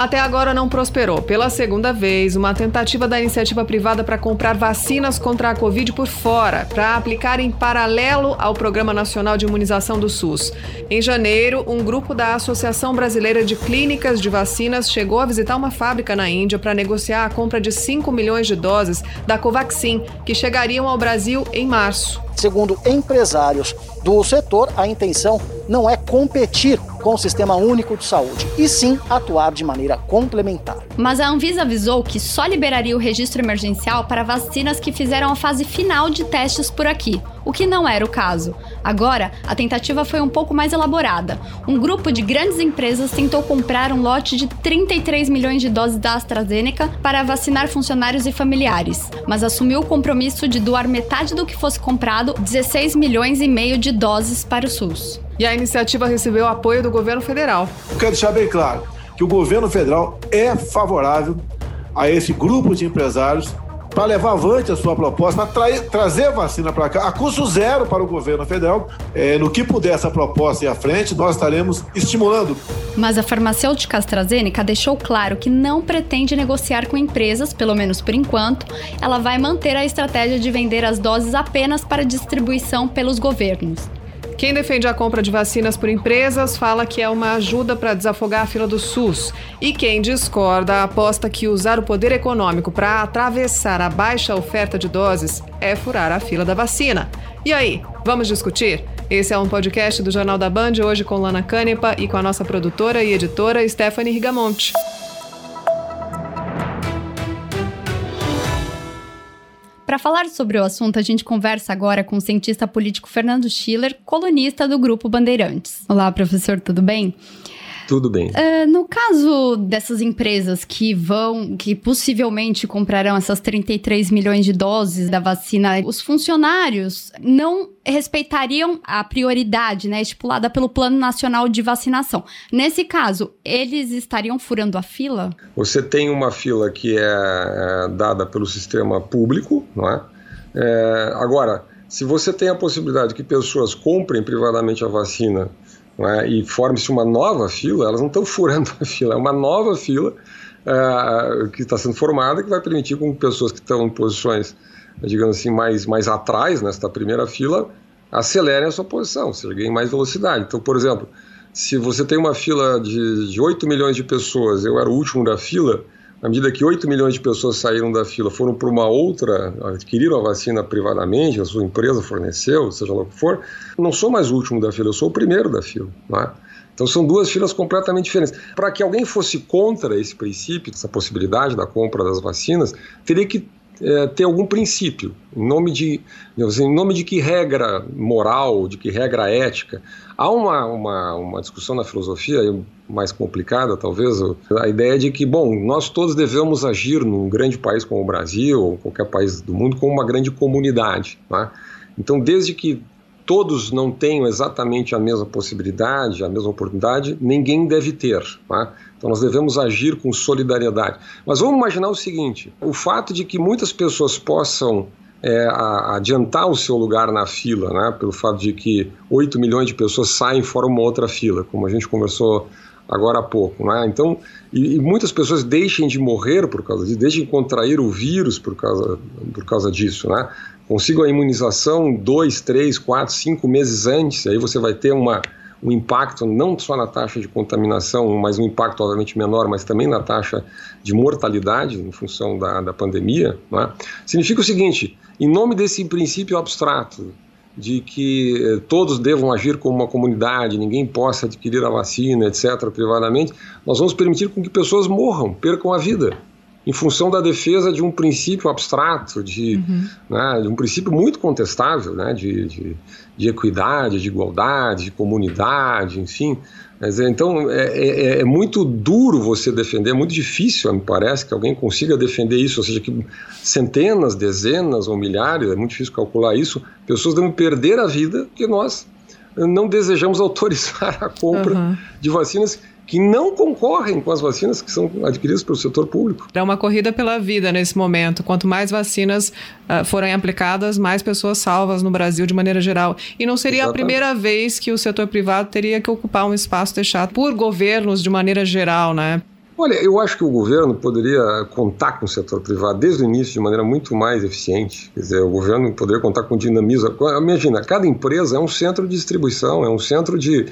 Até agora não prosperou. Pela segunda vez, uma tentativa da iniciativa privada para comprar vacinas contra a Covid por fora, para aplicar em paralelo ao Programa Nacional de Imunização do SUS. Em janeiro, um grupo da Associação Brasileira de Clínicas de Vacinas chegou a visitar uma fábrica na Índia para negociar a compra de 5 milhões de doses da Covaxin, que chegariam ao Brasil em março. Segundo empresários do setor, a intenção não é competir com o Sistema Único de Saúde, e sim atuar de maneira complementar. Mas a Anvisa avisou que só liberaria o registro emergencial para vacinas que fizeram a fase final de testes por aqui, o que não era o caso. Agora, a tentativa foi um pouco mais elaborada. Um grupo de grandes empresas tentou comprar um lote de 33 milhões de doses da AstraZeneca para vacinar funcionários e familiares, mas assumiu o compromisso de doar metade do que fosse comprado, 16 milhões e meio de doses para o SUS. E a iniciativa recebeu apoio do governo federal. quero deixar bem claro que o governo federal é favorável a esse grupo de empresários para levar avante a sua proposta, para trazer vacina para cá, a custo zero para o governo federal. É, no que puder essa proposta ir à frente, nós estaremos estimulando. Mas a farmacêutica AstraZeneca deixou claro que não pretende negociar com empresas, pelo menos por enquanto. Ela vai manter a estratégia de vender as doses apenas para distribuição pelos governos. Quem defende a compra de vacinas por empresas fala que é uma ajuda para desafogar a fila do SUS. E quem discorda aposta que usar o poder econômico para atravessar a baixa oferta de doses é furar a fila da vacina. E aí, vamos discutir? Esse é um podcast do Jornal da Band, hoje com Lana Canepa e com a nossa produtora e editora Stephanie Rigamonte. Para falar sobre o assunto, a gente conversa agora com o cientista político Fernando Schiller, colunista do Grupo Bandeirantes. Olá, professor, tudo bem? Tudo bem. Uh, no caso dessas empresas que vão, que possivelmente comprarão essas 33 milhões de doses da vacina, os funcionários não respeitariam a prioridade, né, estipulada pelo Plano Nacional de Vacinação. Nesse caso, eles estariam furando a fila? Você tem uma fila que é, é dada pelo sistema público, não é? é agora, se você tem a possibilidade que pessoas comprem privadamente a vacina é? e forme-se uma nova fila, elas não estão furando a fila, é uma nova fila é, que está sendo formada que vai permitir com que pessoas que estão em posições, digamos assim, mais, mais atrás nesta primeira fila acelerem a sua posição, seja, ganhem mais velocidade. Então, por exemplo, se você tem uma fila de, de 8 milhões de pessoas, eu era o último da fila, à medida que 8 milhões de pessoas saíram da fila, foram para uma outra, adquiriram a vacina privadamente, a sua empresa forneceu, seja lá o que for, não sou mais o último da fila, eu sou o primeiro da fila. É? Então são duas filas completamente diferentes. Para que alguém fosse contra esse princípio, essa possibilidade da compra das vacinas, teria que é, ter algum princípio, em nome de, assim, em nome de que regra moral, de que regra ética. Há uma, uma, uma discussão na filosofia mais complicada, talvez, a ideia de que, bom, nós todos devemos agir num grande país como o Brasil, ou qualquer país do mundo, como uma grande comunidade. Né? Então, desde que todos não tenham exatamente a mesma possibilidade, a mesma oportunidade, ninguém deve ter. Tá? Então nós devemos agir com solidariedade. Mas vamos imaginar o seguinte: o fato de que muitas pessoas possam é, adiantar o seu lugar na fila, né, pelo fato de que 8 milhões de pessoas saem fora uma outra fila, como a gente conversou agora há pouco. Né? Então, e, e, muitas pessoas deixem de morrer por causa disso, deixem de contrair o vírus por causa, por causa disso. Né? consigam a imunização dois, três, quatro, cinco meses antes, aí você vai ter uma, um impacto não só na taxa de contaminação, mas um impacto obviamente menor, mas também na taxa de mortalidade em função da, da pandemia, é? significa o seguinte: em nome desse princípio abstrato de que eh, todos devam agir como uma comunidade, ninguém possa adquirir a vacina, etc., privadamente, nós vamos permitir com que pessoas morram, percam a vida em função da defesa de um princípio abstrato, de, uhum. né, de um princípio muito contestável, né, de, de, de, equidade, de igualdade, de comunidade, enfim. Então é, é, é, muito duro você defender, é muito difícil, me parece, que alguém consiga defender isso, ou seja, que centenas, dezenas ou milhares, é muito difícil calcular isso, pessoas devem perder a vida porque nós não desejamos autorizar a compra uhum. de vacinas que não concorrem com as vacinas que são adquiridas pelo setor público. É uma corrida pela vida nesse momento. Quanto mais vacinas uh, forem aplicadas, mais pessoas salvas no Brasil de maneira geral. E não seria Exatamente. a primeira vez que o setor privado teria que ocupar um espaço deixado por governos de maneira geral, né? Olha, eu acho que o governo poderia contar com o setor privado desde o início de maneira muito mais eficiente. Quer dizer, o governo poderia contar com dinamismo. Imagina, cada empresa é um centro de distribuição, é um centro de,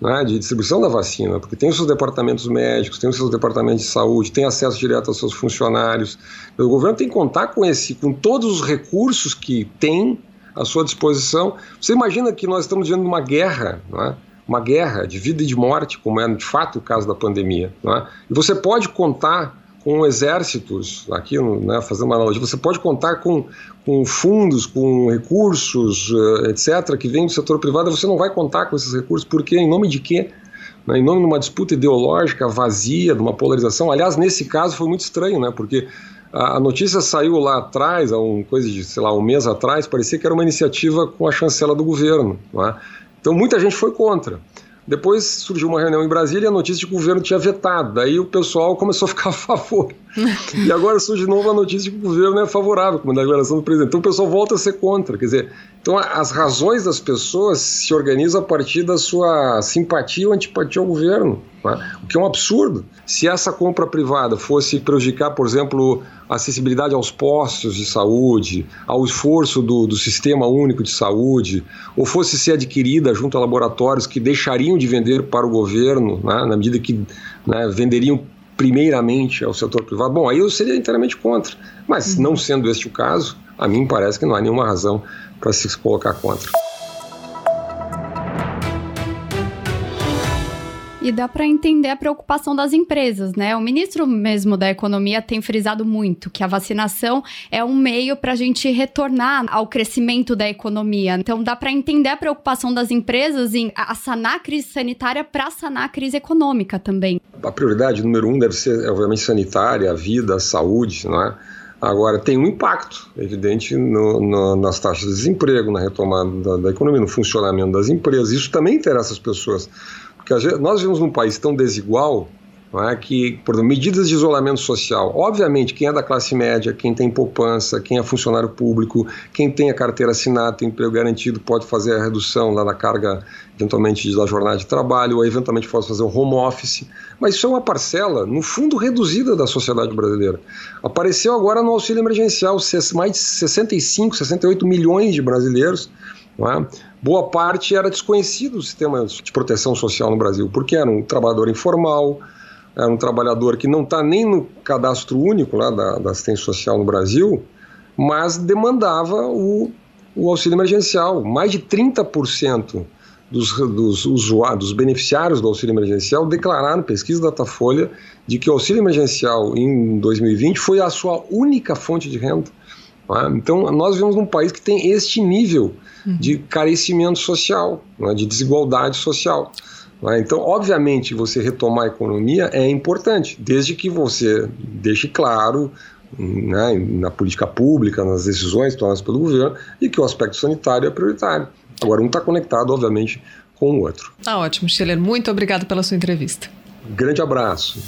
né, de distribuição da vacina, porque tem os seus departamentos médicos, tem os seus departamentos de saúde, tem acesso direto aos seus funcionários. O governo tem que contar com esse, com todos os recursos que tem à sua disposição. Você imagina que nós estamos diante de uma guerra, não é? Uma guerra de vida e de morte, como é de fato o caso da pandemia. É? E você pode contar com exércitos, aqui né, fazendo uma analogia, você pode contar com, com fundos, com recursos, uh, etc., que vêm do setor privado, você não vai contar com esses recursos, porque em nome de quê? Né, em nome de uma disputa ideológica vazia, de uma polarização. Aliás, nesse caso foi muito estranho, né, porque a, a notícia saiu lá atrás, há um, coisa de, sei lá, um mês atrás, parecia que era uma iniciativa com a chancela do governo. Não é? Então muita gente foi contra. Depois surgiu uma reunião em Brasília e a notícia de que o governo tinha vetado. Daí o pessoal começou a ficar a favor. e agora surge de novo a notícia de que o governo é favorável, como na declaração do presidente. Então o pessoal volta a ser contra. Quer dizer, então as razões das pessoas se organizam a partir da sua simpatia ou antipatia ao governo. Né? O que é um absurdo. Se essa compra privada fosse prejudicar, por exemplo, a acessibilidade aos postos de saúde, ao esforço do, do sistema único de saúde, ou fosse ser adquirida junto a laboratórios que deixariam de vender para o governo, né, na medida que né, venderiam primeiramente ao setor privado, bom, aí eu seria inteiramente contra. Mas, uhum. não sendo este o caso, a mim parece que não há nenhuma razão para se colocar contra. E dá para entender a preocupação das empresas, né? O ministro mesmo da Economia tem frisado muito que a vacinação é um meio para a gente retornar ao crescimento da economia. Então dá para entender a preocupação das empresas em sanar a crise sanitária para sanar a crise econômica também. A prioridade número um deve ser, obviamente, sanitária, a vida, a saúde, não é? Agora, tem um impacto evidente no, no, nas taxas de desemprego, na retomada da, da, economia, no funcionamento das empresas. Isso também interessa as pessoas. Porque nós vivemos num país tão desigual não é, que, por medidas de isolamento social. Obviamente, quem é da classe média, quem tem poupança, quem é funcionário público, quem tem a carteira assinada, tem emprego garantido, pode fazer a redução lá da carga, eventualmente, da jornada de trabalho, ou eventualmente pode fazer o home office. Mas isso é uma parcela, no fundo, reduzida da sociedade brasileira. Apareceu agora no auxílio emergencial mais de 65, 68 milhões de brasileiros. É? boa parte era desconhecido do sistema de proteção social no Brasil, porque era um trabalhador informal, era um trabalhador que não está nem no cadastro único lá da, da, assistência social no Brasil, mas demandava o, o auxílio emergencial. Mais de 30% dos, dos usuários, dos beneficiários do auxílio emergencial declararam, pesquisa da Datafolha, de que o auxílio emergencial em 2020 foi a sua única fonte de renda. É? Então, nós vivemos num país que tem este nível uhum. de carecimento social, é? de desigualdade social. É? Então, obviamente, você retomar a economia é importante, desde que você deixe claro né, na política pública, nas decisões tomadas pelo governo, e que o aspecto sanitário é prioritário. Agora, um está conectado, obviamente, com o outro. Tá ótimo, Schiller. Muito obrigado pela sua entrevista. Grande abraço.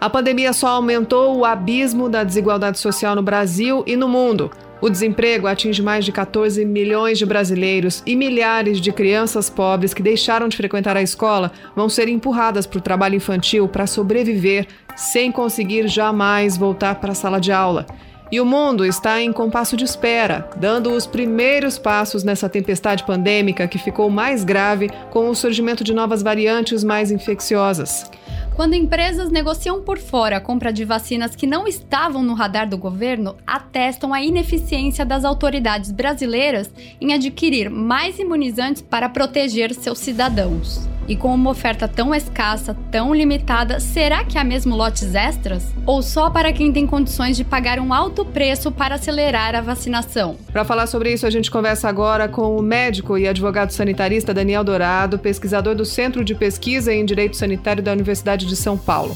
A pandemia só aumentou o abismo da desigualdade social no Brasil e no mundo. O desemprego atinge mais de 14 milhões de brasileiros e milhares de crianças pobres que deixaram de frequentar a escola vão ser empurradas para o trabalho infantil para sobreviver sem conseguir jamais voltar para a sala de aula. E o mundo está em compasso de espera, dando os primeiros passos nessa tempestade pandêmica que ficou mais grave com o surgimento de novas variantes mais infecciosas. Quando empresas negociam por fora a compra de vacinas que não estavam no radar do governo, atestam a ineficiência das autoridades brasileiras em adquirir mais imunizantes para proteger seus cidadãos. E com uma oferta tão escassa, tão limitada, será que há mesmo lotes extras? Ou só para quem tem condições de pagar um alto preço para acelerar a vacinação? Para falar sobre isso, a gente conversa agora com o médico e advogado sanitarista Daniel Dourado, pesquisador do Centro de Pesquisa em Direito Sanitário da Universidade de São Paulo.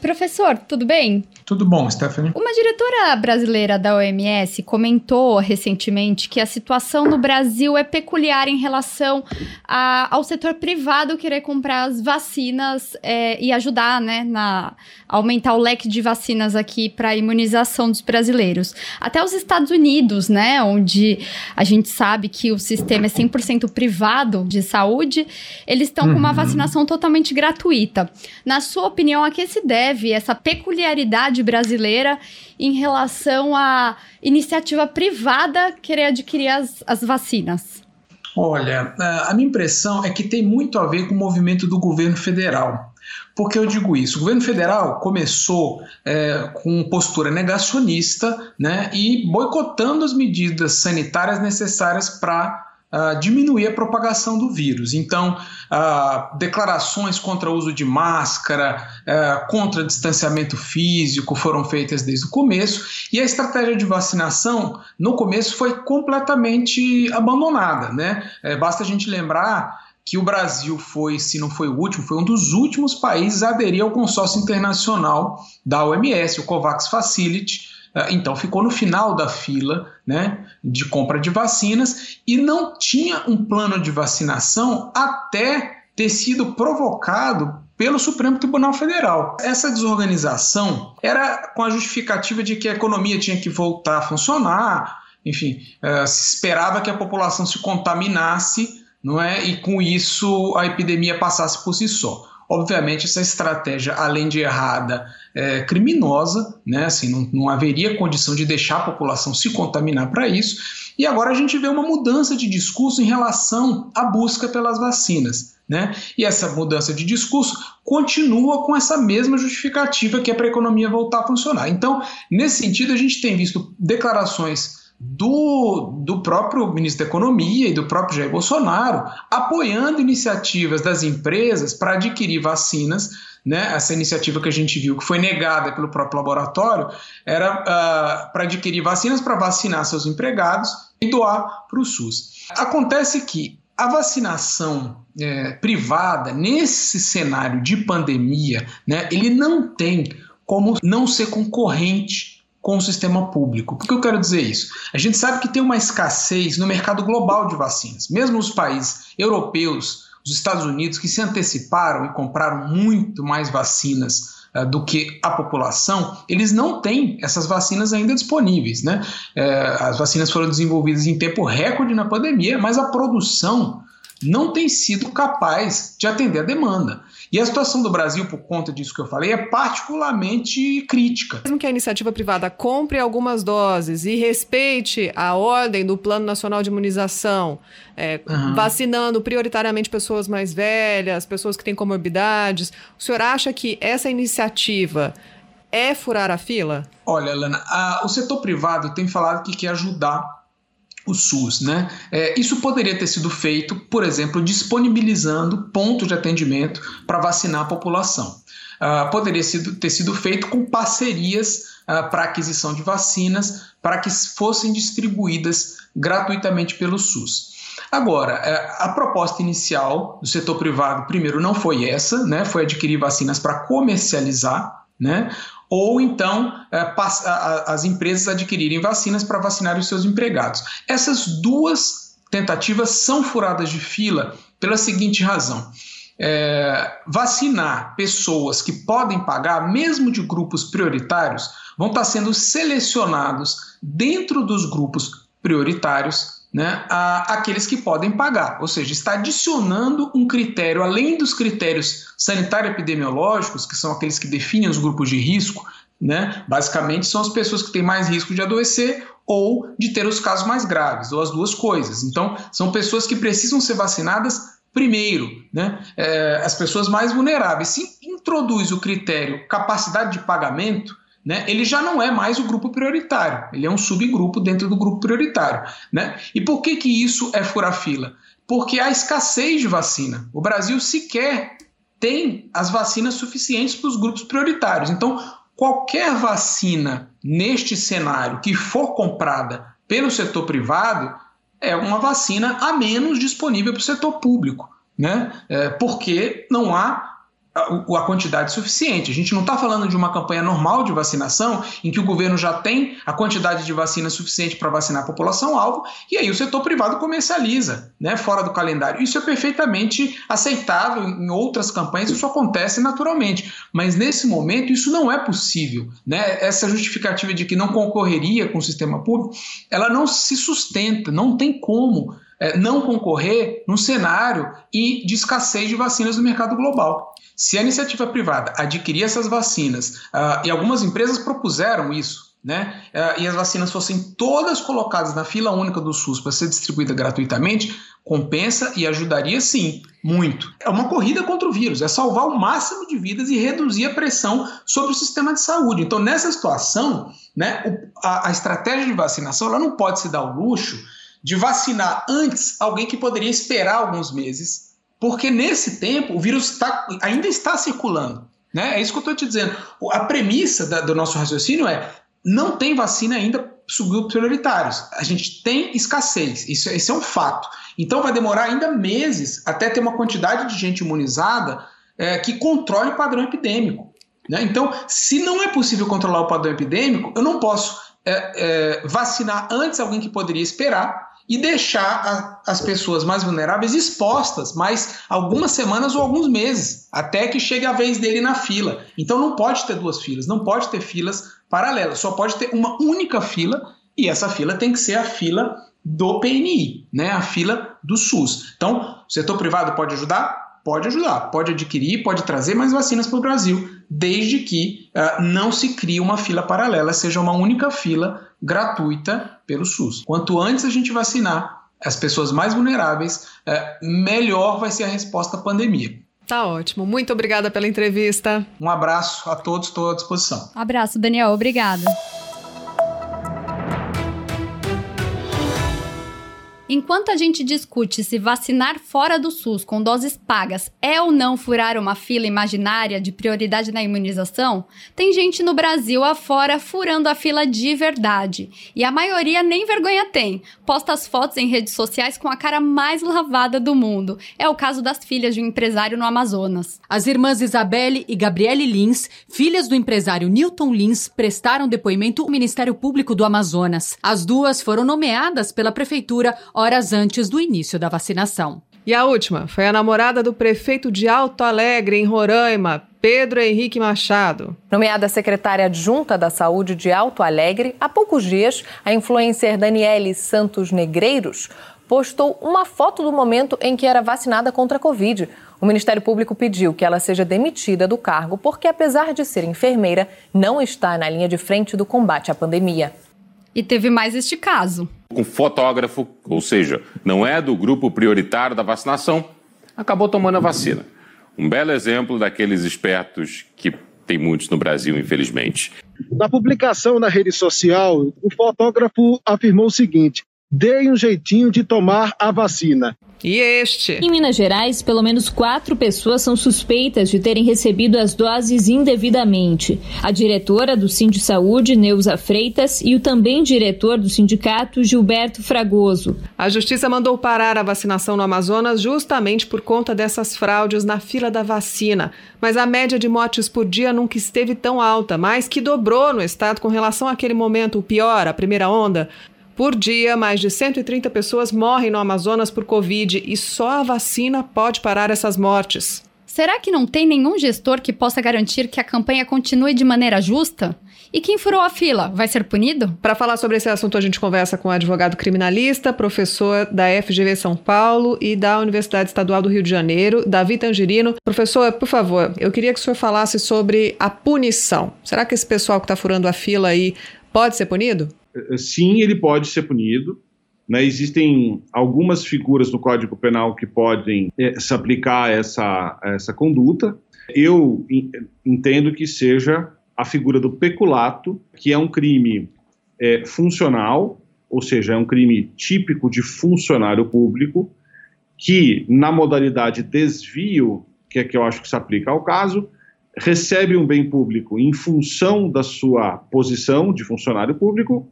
Professor, tudo bem? Tudo bom, Stephanie? Uma diretora brasileira da OMS comentou recentemente que a situação no Brasil é peculiar em relação a, ao setor privado querer comprar as vacinas é, e ajudar, né, na aumentar o leque de vacinas aqui para a imunização dos brasileiros. Até os Estados Unidos, né, onde a gente sabe que o sistema é 100% privado de saúde, eles estão uhum. com uma uhum. vacinação totalmente gratuita. Na sua opinião, a que se deve essa peculiaridade sociedade brasileira em relação à iniciativa privada querer adquirir as, as vacinas? Olha, a minha impressão é que tem muito a ver com o movimento do governo federal. Por que eu digo isso? O governo federal começou é, com postura negacionista né, e boicotando as medidas sanitárias necessárias para uh, diminuir a propagação do vírus. Então, uh, declarações contra o uso de máscara, uh, contra distanciamento físico foram feitas desde o começo e a estratégia de vacinação no começo foi completamente abandonada. Né? É, basta a gente lembrar que o Brasil foi, se não foi o último, foi um dos últimos países a aderir ao consórcio internacional da OMS, o COVAX Facility, ah, então ficou no final da fila né, de compra de vacinas e não tinha um plano de vacinação até ter sido provocado pelo Supremo Tribunal Federal. Essa desorganização era com a justificativa de que a economia tinha que voltar a funcionar, enfim, uh, se esperava que a população se contaminasse, não é? E com isso a epidemia passasse por si só. Obviamente, essa estratégia, além de errada, é criminosa, né? assim, não, não haveria condição de deixar a população se contaminar para isso. E agora a gente vê uma mudança de discurso em relação à busca pelas vacinas. Né? E essa mudança de discurso continua com essa mesma justificativa que é para a economia voltar a funcionar. Então, nesse sentido, a gente tem visto declarações do, do próprio ministro da Economia e do próprio Jair Bolsonaro apoiando iniciativas das empresas para adquirir vacinas. Né? Essa iniciativa que a gente viu, que foi negada pelo próprio laboratório, era uh, para adquirir vacinas para vacinar seus empregados e doar para o SUS. Acontece que a vacinação é, privada, nesse cenário de pandemia, né, ele não tem como não ser concorrente com o sistema público. Por que eu quero dizer isso? A gente sabe que tem uma escassez no mercado global de vacinas. Mesmo os países europeus, os Estados Unidos, que se anteciparam e compraram muito mais vacinas uh, do que a população, eles não têm essas vacinas ainda disponíveis. Né? Uh, as vacinas foram desenvolvidas em tempo recorde na pandemia, mas a produção não tem sido capaz de atender a demanda. E a situação do Brasil, por conta disso que eu falei, é particularmente crítica. Mesmo que a iniciativa privada compre algumas doses e respeite a ordem do Plano Nacional de Imunização, é, uhum. vacinando prioritariamente pessoas mais velhas, pessoas que têm comorbidades, o senhor acha que essa iniciativa é furar a fila? Olha, Lana, o setor privado tem falado que quer ajudar o SUS. Né? É, isso poderia ter sido feito, por exemplo, disponibilizando pontos de atendimento para vacinar a população. Uh, poderia sido, ter sido feito com parcerias uh, para aquisição de vacinas para que fossem distribuídas gratuitamente pelo SUS. Agora, é, a proposta inicial do setor privado, primeiro, não foi essa, né? foi adquirir vacinas para comercializar, né? Ou então é, as empresas adquirirem vacinas para vacinar os seus empregados. Essas duas tentativas são furadas de fila pela seguinte razão. É, vacinar pessoas que podem pagar, mesmo de grupos prioritários, vão estar sendo selecionados dentro dos grupos prioritários né, a, aqueles que podem pagar, ou seja, está adicionando um critério, além dos critérios sanitário-epidemiológicos, que são aqueles que definem os grupos de risco, né, basicamente são as pessoas que têm mais risco de adoecer ou de ter os casos mais graves, ou as duas coisas. Então, são pessoas que precisam ser vacinadas primeiro, né, é, as pessoas mais vulneráveis. Se introduz o critério capacidade de pagamento, né, ele já não é mais o grupo prioritário, ele é um subgrupo dentro do grupo prioritário. Né? E por que, que isso é furar fila? Porque há escassez de vacina. O Brasil sequer tem as vacinas suficientes para os grupos prioritários. Então, qualquer vacina neste cenário que for comprada pelo setor privado é uma vacina a menos disponível para o setor público, né? É, porque não há a, quantidade suficiente. A gente não está falando de uma campanha normal de vacinação, em que o governo já tem a quantidade de vacina suficiente para vacinar a população-alvo, e aí o setor privado comercializa, né, fora do calendário. Isso é perfeitamente aceitável em outras campanhas, isso acontece naturalmente. Mas nesse momento isso não é possível. Né? Essa justificativa de que não concorreria com o sistema público, ela não se sustenta, não tem como é, não concorrer num cenário de escassez de vacinas no mercado global. Se a iniciativa privada adquirir essas vacinas, uh, e algumas empresas propuseram isso, né, uh, e as vacinas fossem todas colocadas na fila única do SUS para ser distribuída gratuitamente, compensa e ajudaria sim, muito. É uma corrida contra o vírus, é salvar o máximo de vidas e reduzir a pressão sobre o sistema de saúde. Então, nessa situação, né, a, a estratégia de vacinação ela não pode se dar o luxo de vacinar antes alguém que poderia esperar alguns meses porque nesse tempo o vírus tá, ainda está circulando. Né? É isso que eu estou te dizendo. A premissa da, do nosso raciocínio é não tem vacina ainda para subgrupos prioritários. A gente tem escassez, isso, é um fato. Então vai demorar ainda meses até ter uma quantidade de gente imunizada é, que controle o padrão epidêmico. Né? Então, se não é possível controlar o padrão epidêmico, eu não posso é, é, vacinar antes alguém que poderia esperar e deixar a, as pessoas mais vulneráveis expostas mais algumas semanas ou alguns meses, até que chegue a vez dele na fila. Então não pode ter duas filas, não pode ter filas paralelas, só pode ter uma única fila e essa fila tem que ser a fila do PNI, né? A fila do SUS. Então, o setor privado pode ajudar? Pode ajudar, pode adquirir, pode trazer mais vacinas para o Brasil, desde que uh, não se crie uma fila paralela, seja uma única fila gratuita pelo SUS. Quanto antes a gente vacinar as pessoas mais vulneráveis, uh, melhor vai ser a resposta à pandemia. Tá ótimo. Muito obrigada pela entrevista. Um abraço a todos, estou à disposição. Abraço, Daniel. Obrigada. Enquanto a gente discute se vacinar fora do SUS com doses pagas é ou não furar uma fila imaginária de prioridade na imunização, tem gente no Brasil afora furando a fila de verdade. E a maioria nem vergonha tem. Posta as fotos em redes sociais com a cara mais lavada do mundo. É o caso das filhas de um empresário no Amazonas. As irmãs Isabelle e Gabriele Lins, filhas do empresário Newton Lins, prestaram depoimento ao Ministério Público do Amazonas. As duas foram nomeadas pela prefeitura horas antes do início da vacinação. E a última foi a namorada do prefeito de Alto Alegre, em Roraima, Pedro Henrique Machado. Nomeada secretária adjunta da Saúde de Alto Alegre, há poucos dias, a influencer Daniele Santos Negreiros postou uma foto do momento em que era vacinada contra a Covid. O Ministério Público pediu que ela seja demitida do cargo porque, apesar de ser enfermeira, não está na linha de frente do combate à pandemia. E teve mais este caso. Com fotógrafo, ou seja, não é do grupo prioritário da vacinação, acabou tomando a vacina. Um belo exemplo daqueles espertos que tem muitos no Brasil, infelizmente. Na publicação na rede social, o fotógrafo afirmou o seguinte: dei um jeitinho de tomar a vacina. E este? Em Minas Gerais, pelo menos quatro pessoas são suspeitas de terem recebido as doses indevidamente. A diretora do Sind Saúde, Neuza Freitas, e o também diretor do sindicato, Gilberto Fragoso. A justiça mandou parar a vacinação no Amazonas justamente por conta dessas fraudes na fila da vacina. Mas a média de mortes por dia nunca esteve tão alta, mais que dobrou no estado com relação àquele momento, o pior, a primeira onda. Por dia, mais de 130 pessoas morrem no Amazonas por Covid e só a vacina pode parar essas mortes. Será que não tem nenhum gestor que possa garantir que a campanha continue de maneira justa? E quem furou a fila vai ser punido? Para falar sobre esse assunto, a gente conversa com o advogado criminalista, professor da FGV São Paulo e da Universidade Estadual do Rio de Janeiro, Davi Tangerino. Professor, por favor, eu queria que o senhor falasse sobre a punição. Será que esse pessoal que está furando a fila aí pode ser punido? Eh, sim, ele pode ser punido. Né? Existem algumas figuras no Código Penal que podem é, se aplicar a essa, a essa conduta. Eu entendo que seja a figura do peculato, que é um crime é, funcional, ou seja, é um crime típico de funcionário público, que na modalidade desvio, que é que eu acho que se aplica ao caso, recebe um bem público em função da sua posição de funcionário público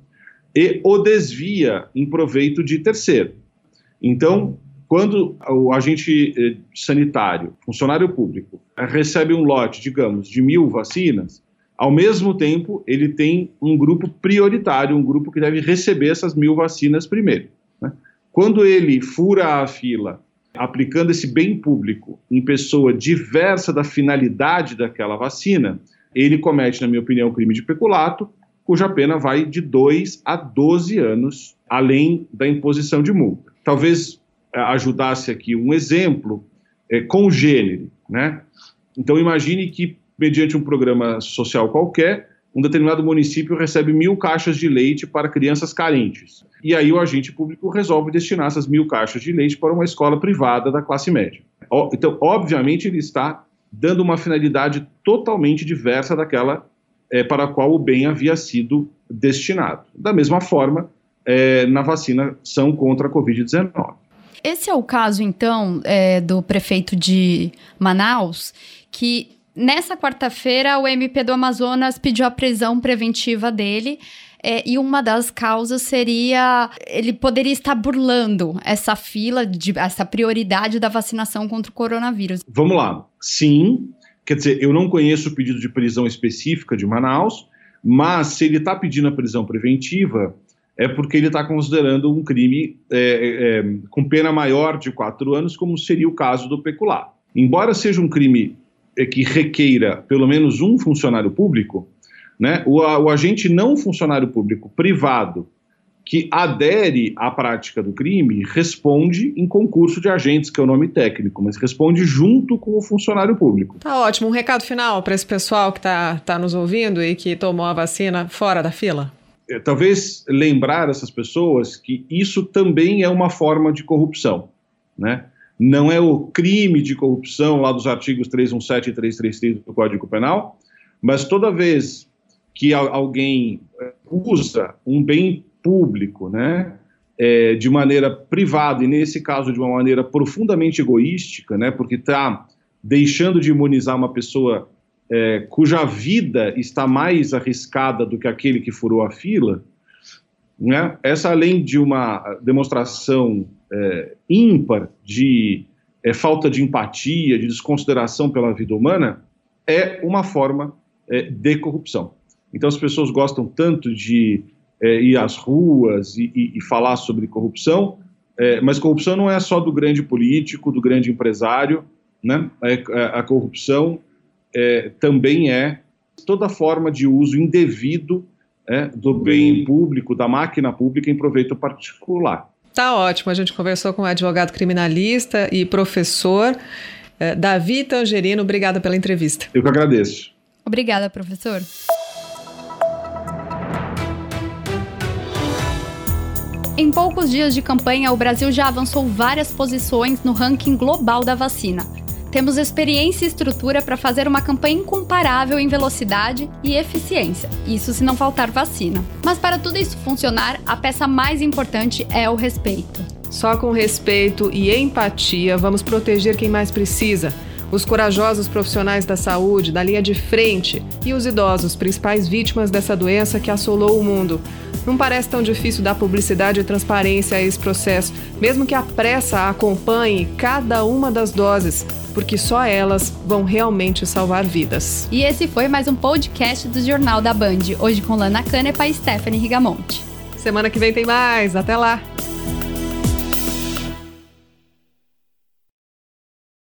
e o desvia em proveito de terceiro. Então, quando o agente eh, sanitário, funcionário público, recebe um lote, digamos, de mil vacinas, ao mesmo tempo ele tem um grupo prioritário, um grupo que deve receber essas mil vacinas primeiro. Né? Quando ele fura a fila aplicando esse bem público em pessoa diversa da finalidade daquela vacina, ele comete, na minha opinião, crime de peculato, cuja pena vai de 2 a 12 anos, além da imposição de multa. Talvez é, ajudasse aqui um exemplo é, congênere, né? Então imagine que, mediante um programa social qualquer, um determinado município recebe mil caixas de leite para crianças carentes. E aí o agente público resolve destinar essas mil caixas de leite para uma escola privada da classe média. Então, obviamente, ele está dando uma finalidade totalmente diversa daquela é, para a qual o bem havia sido destinado. Da mesma forma, é, na vacinação contra a Covid-19. Esse é o caso, então, é, do prefeito de Manaus, que nessa quarta-feira o MP do Amazonas pediu a prisão preventiva dele. É, e uma das causas seria ele poderia estar burlando essa fila, de, essa prioridade da vacinação contra o coronavírus. Vamos lá. Sim, quer dizer, eu não conheço o pedido de prisão específica de Manaus, mas se ele está pedindo a prisão preventiva, é porque ele está considerando um crime é, é, com pena maior de quatro anos, como seria o caso do pecular. Embora seja um crime é, que requeira pelo menos um funcionário público, né, o, o agente não funcionário público privado que adere à prática do crime responde em concurso de agentes, que é o nome técnico, mas responde junto com o funcionário público. Tá ótimo. Um recado final para esse pessoal que está tá nos ouvindo e que tomou a vacina fora da fila? É, talvez lembrar essas pessoas que isso também é uma forma de corrupção, né? Não é o crime de corrupção lá dos artigos 317 e 333 do Código Penal, mas toda vez que alguém é, usa um bem público, né, é, de maneira privada e nesse caso de uma maneira profundamente egoística, né, porque está deixando de imunizar uma pessoa é, cuja vida está mais arriscada do que aquele que furou a fila, né, essa além de uma demonstração é, ímpar de é, falta de empatia, de desconsideração pela vida humana, é uma forma é, de corrupção. Então as pessoas gostam tanto de é, ir às ruas e, e, e falar sobre corrupção, é, mas corrupção não é só do grande político, do grande empresário, né? É, é, a corrupção é, também é toda forma de uso indevido é, do bem público, da máquina pública em proveito particular. Tá ótimo. A gente conversou com o advogado criminalista e professor eh, Davi Tangerino. Obrigada pela entrevista. Eu que agradeço. Obrigada, professor. Em poucos dias de campanha, o Brasil já avançou várias posições no ranking global da vacina. Temos experiência e estrutura para fazer uma campanha incomparável em velocidade e eficiência, isso se não faltar vacina. Mas para tudo isso funcionar, a peça mais importante é o respeito. Só com respeito e empatia vamos proteger quem mais precisa. Os corajosos profissionais da saúde, da linha de frente, e os idosos, principais vítimas dessa doença que assolou o mundo. Não parece tão difícil dar publicidade e transparência a esse processo, mesmo que a pressa acompanhe cada uma das doses, porque só elas vão realmente salvar vidas. E esse foi mais um podcast do Jornal da Band, hoje com Lana Canepa e Stephanie Rigamonte. Semana que vem tem mais, até lá!